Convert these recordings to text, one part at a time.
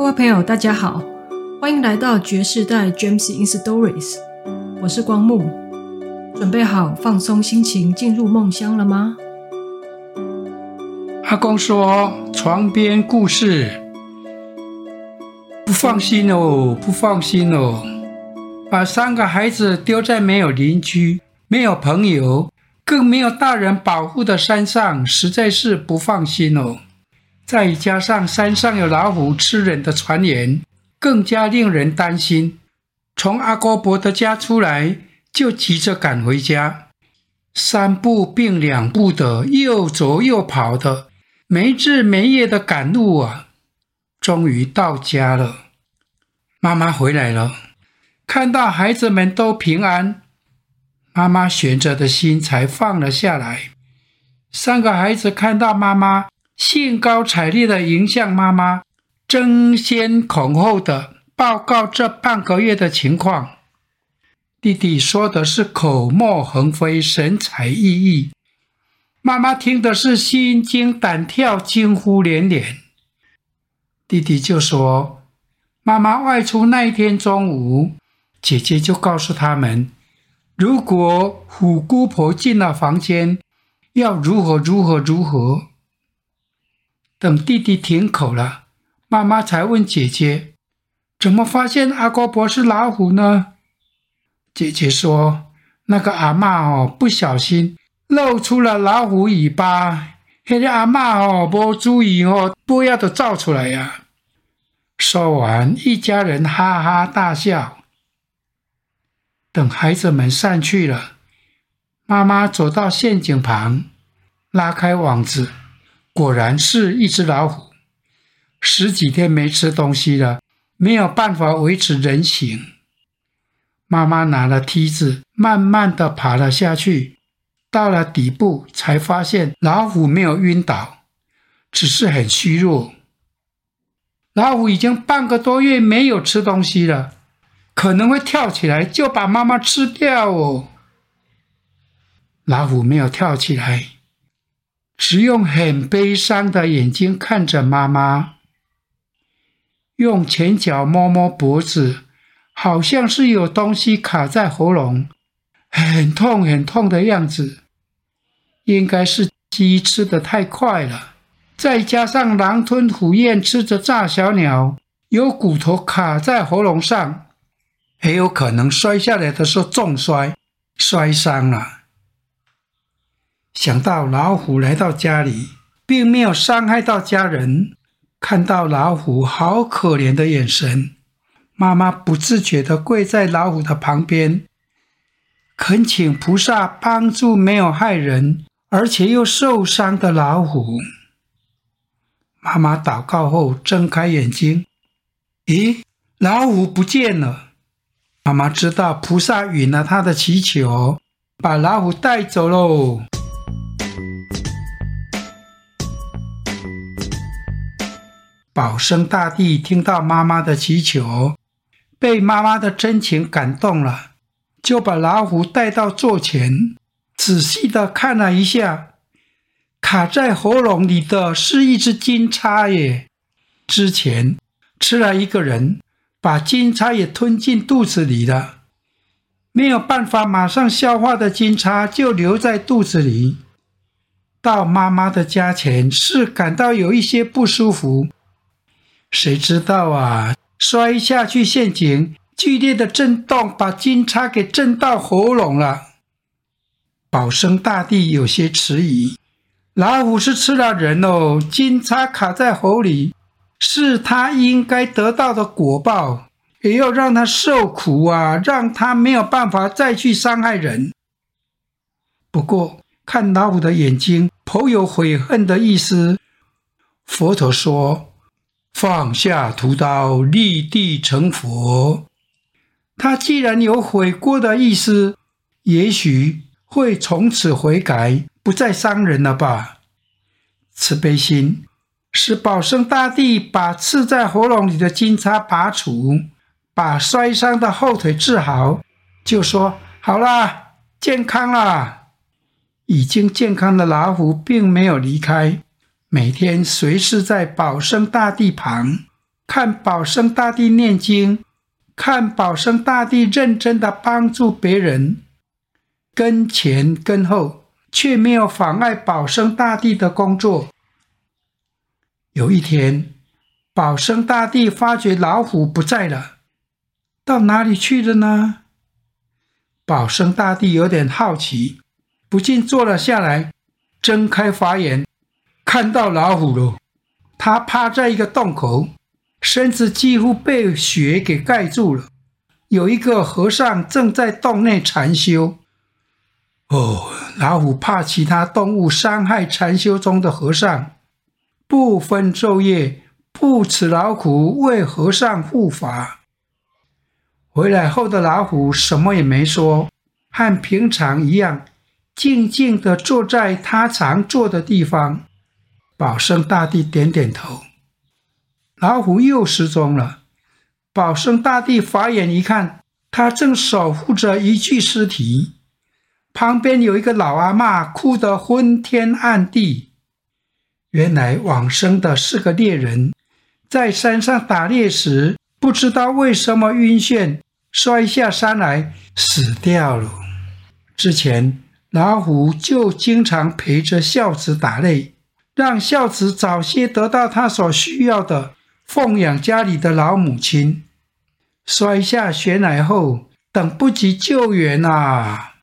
各位朋友，大家好，欢迎来到爵士代 James in Stories。我是光木，准备好放松心情进入梦乡了吗？阿公说：“床边故事，不放心哦，不放心哦，把三个孩子丢在没有邻居、没有朋友、更没有大人保护的山上，实在是不放心哦。”再加上山上有老虎吃人的传言，更加令人担心。从阿哥伯的家出来，就急着赶回家，三步并两步的，又走又跑的，没日没夜的赶路啊！终于到家了，妈妈回来了，看到孩子们都平安，妈妈悬着的心才放了下来。三个孩子看到妈妈。兴高采烈的迎向妈妈，争先恐后的报告这半个月的情况。弟弟说的是口沫横飞、神采奕奕，妈妈听的是心惊胆跳、惊呼连连。弟弟就说：“妈妈外出那一天中午，姐姐就告诉他们，如果虎姑婆进了房间，要如何如何如何。”等弟弟停口了，妈妈才问姐姐：“怎么发现阿哥伯是老虎呢？”姐姐说：“那个阿嬷哦，不小心露出了老虎尾巴，那个阿嬷哦，不注意哦，不要都照出来呀。”说完，一家人哈哈大笑。等孩子们散去了，妈妈走到陷阱旁，拉开网子。果然是一只老虎，十几天没吃东西了，没有办法维持人形。妈妈拿了梯子，慢慢的爬了下去，到了底部才发现老虎没有晕倒，只是很虚弱。老虎已经半个多月没有吃东西了，可能会跳起来就把妈妈吃掉哦。老虎没有跳起来。只用很悲伤的眼睛看着妈妈，用前脚摸摸脖子，好像是有东西卡在喉咙，很痛很痛的样子。应该是鸡吃的太快了，再加上狼吞虎咽吃着炸小鸟，有骨头卡在喉咙上，很有可能摔下来的时候重摔，摔伤了。想到老虎来到家里，并没有伤害到家人，看到老虎好可怜的眼神，妈妈不自觉地跪在老虎的旁边，恳请菩萨帮助没有害人而且又受伤的老虎。妈妈祷告后睁开眼睛，咦，老虎不见了。妈妈知道菩萨允了她的祈求，把老虎带走喽。保生大帝听到妈妈的祈求，被妈妈的真情感动了，就把老虎带到座前，仔细的看了一下，卡在喉咙里的是一只金叉耶。之前吃了一个人，把金叉也吞进肚子里了，没有办法马上消化的金叉就留在肚子里。到妈妈的家前，是感到有一些不舒服。谁知道啊！摔下去陷阱，剧烈的震动把金叉给震到喉咙了。保生大帝有些迟疑：老虎是吃了人哦，金叉卡在喉里，是他应该得到的果报，也要让他受苦啊，让他没有办法再去伤害人。不过看老虎的眼睛，颇有悔恨的意思。佛陀说。放下屠刀，立地成佛。他既然有悔过的意思，也许会从此悔改，不再伤人了吧？慈悲心使保生大帝把刺在喉咙里的金叉拔除，把摔伤的后腿治好，就说：“好啦，健康啦。”已经健康的老虎并没有离开。每天随时在保生大帝旁，看保生大帝念经，看保生大帝认真的帮助别人，跟前跟后，却没有妨碍保生大帝的工作。有一天，保生大帝发觉老虎不在了，到哪里去了呢？保生大帝有点好奇，不禁坐了下来，睁开法眼，看到老虎了。他趴在一个洞口，身子几乎被雪给盖住了。有一个和尚正在洞内禅修。哦，老虎怕其他动物伤害禅修中的和尚，不分昼夜，不辞劳苦为和尚护法。回来后的老虎什么也没说，和平常一样，静静地坐在他常坐的地方。保生大帝点点头，老虎又失踪了。保生大帝法眼一看，他正守护着一具尸体，旁边有一个老阿嬷，哭得昏天暗地。原来往生的是个猎人，在山上打猎时。不知道为什么晕眩，摔下山来死掉了。之前老虎就经常陪着孝子打猎，让孝子早些得到他所需要的，奉养家里的老母亲。摔下悬崖后，等不及救援啊！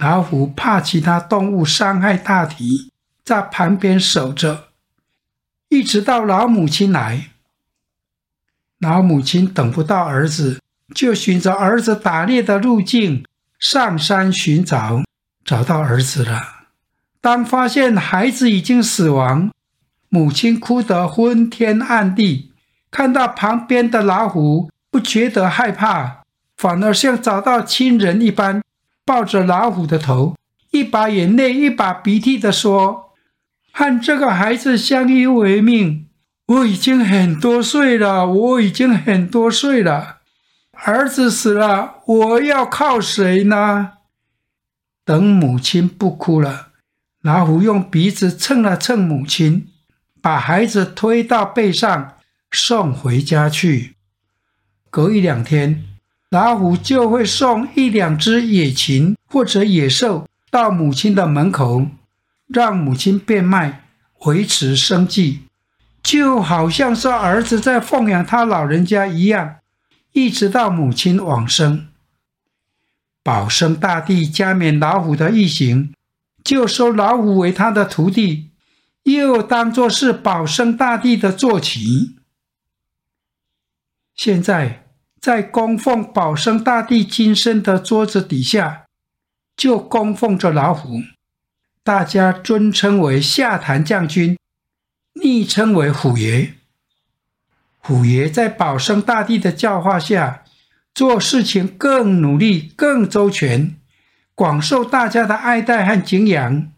老虎怕其他动物伤害大体，在旁边守着，一直到老母亲来。老母亲等不到儿子，就循着儿子打猎的路径上山寻找，找到儿子了。当发现孩子已经死亡，母亲哭得昏天暗地，看到旁边的老虎，不觉得害怕，反而像找到亲人一般，抱着老虎的头，一把眼泪一把鼻涕地说：“和这个孩子相依为命。”我已经很多岁了，我已经很多岁了。儿子死了，我要靠谁呢？等母亲不哭了，老虎用鼻子蹭了蹭母亲，把孩子推到背上送回家去。隔一两天，老虎就会送一两只野禽或者野兽到母亲的门口，让母亲变卖，维持生计。就好像是儿子在奉养他老人家一样，一直到母亲往生。保生大帝加冕老虎的一行，就收老虎为他的徒弟，又当作是保生大帝的坐骑。现在在供奉保生大帝金身的桌子底下，就供奉着老虎，大家尊称为下坛将军。昵称为虎爷。虎爷在保生大帝的教化下，做事情更努力、更周全，广受大家的爱戴和敬仰，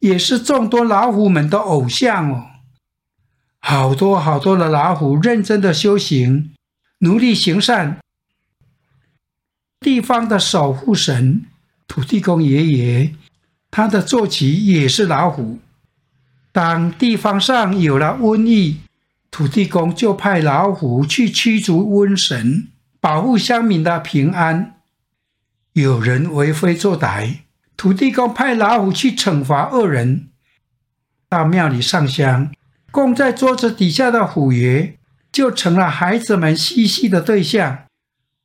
也是众多老虎们的偶像哦。好多好多的老虎认真的修行，努力行善。地方的守护神土地公爷爷，他的坐骑也是老虎。当地方上有了瘟疫，土地公就派老虎去驱逐瘟神，保护乡民的平安。有人为非作歹，土地公派老虎去惩罚恶人。到庙里上香，供在桌子底下的虎爷就成了孩子们嬉戏的对象。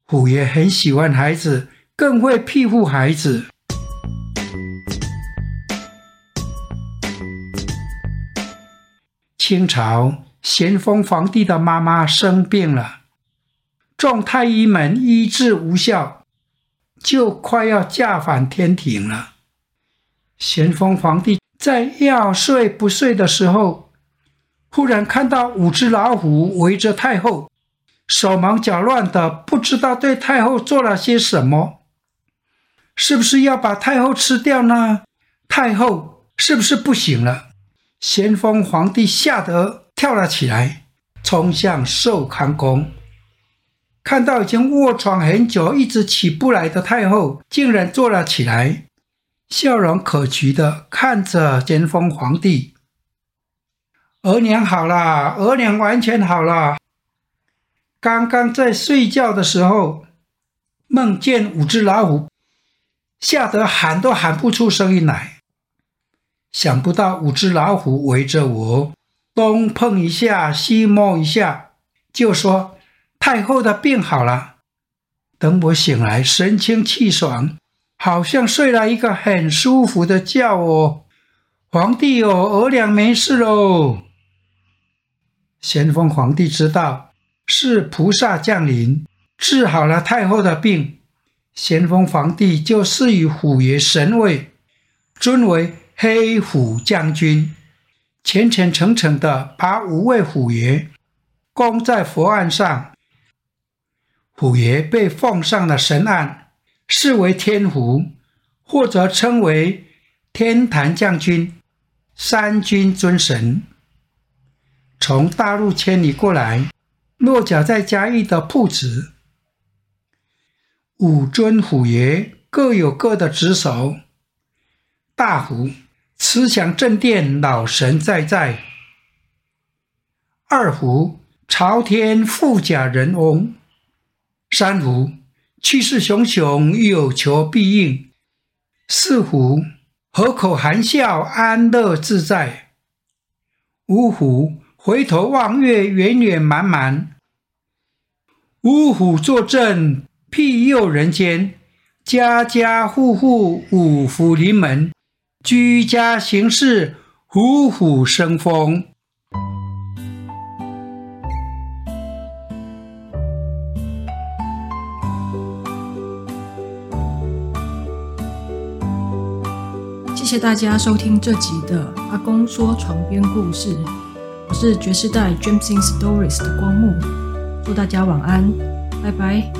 虎爷很喜欢孩子，更会庇护孩子。清朝咸丰皇帝的妈妈生病了，众太医们医治无效，就快要驾返天庭了。咸丰皇帝在要睡不睡的时候，忽然看到五只老虎围着太后，手忙脚乱的，不知道对太后做了些什么，是不是要把太后吃掉呢？太后是不是不行了？咸丰皇帝吓得跳了起来，冲向寿康宫，看到已经卧床很久、一直起不来的太后，竟然坐了起来，笑容可掬的看着咸丰皇帝。额娘好了，额娘完全好了。刚刚在睡觉的时候，梦见五只老虎，吓得喊都喊不出声音来。想不到五只老虎围着我，东碰一下，西摸一下，就说太后的病好了。等我醒来，神清气爽，好像睡了一个很舒服的觉哦。皇帝哦，额娘没事喽。咸丰皇帝知道是菩萨降临，治好了太后的病。咸丰皇帝就赐予虎爷神位，尊为黑虎将军，虔虔诚诚的把五位虎爷供在佛案上。虎爷被奉上了神案，视为天虎，或者称为天坛将军、三军尊神。从大陆迁移过来，落脚在嘉义的铺子。五尊虎爷各有各的职守。大虎慈祥镇殿，老神在在；二虎朝天富甲人翁；三虎气势汹汹，有求必应；四虎和口含笑，安乐自在；五虎。回头望月，圆圆满满。五虎坐镇，庇佑人间，家家户户五福临门，居家行事虎虎生风。谢谢大家收听这集的阿公说床边故事。我是爵士代 Jameson Stories 的光木，祝大家晚安，拜拜。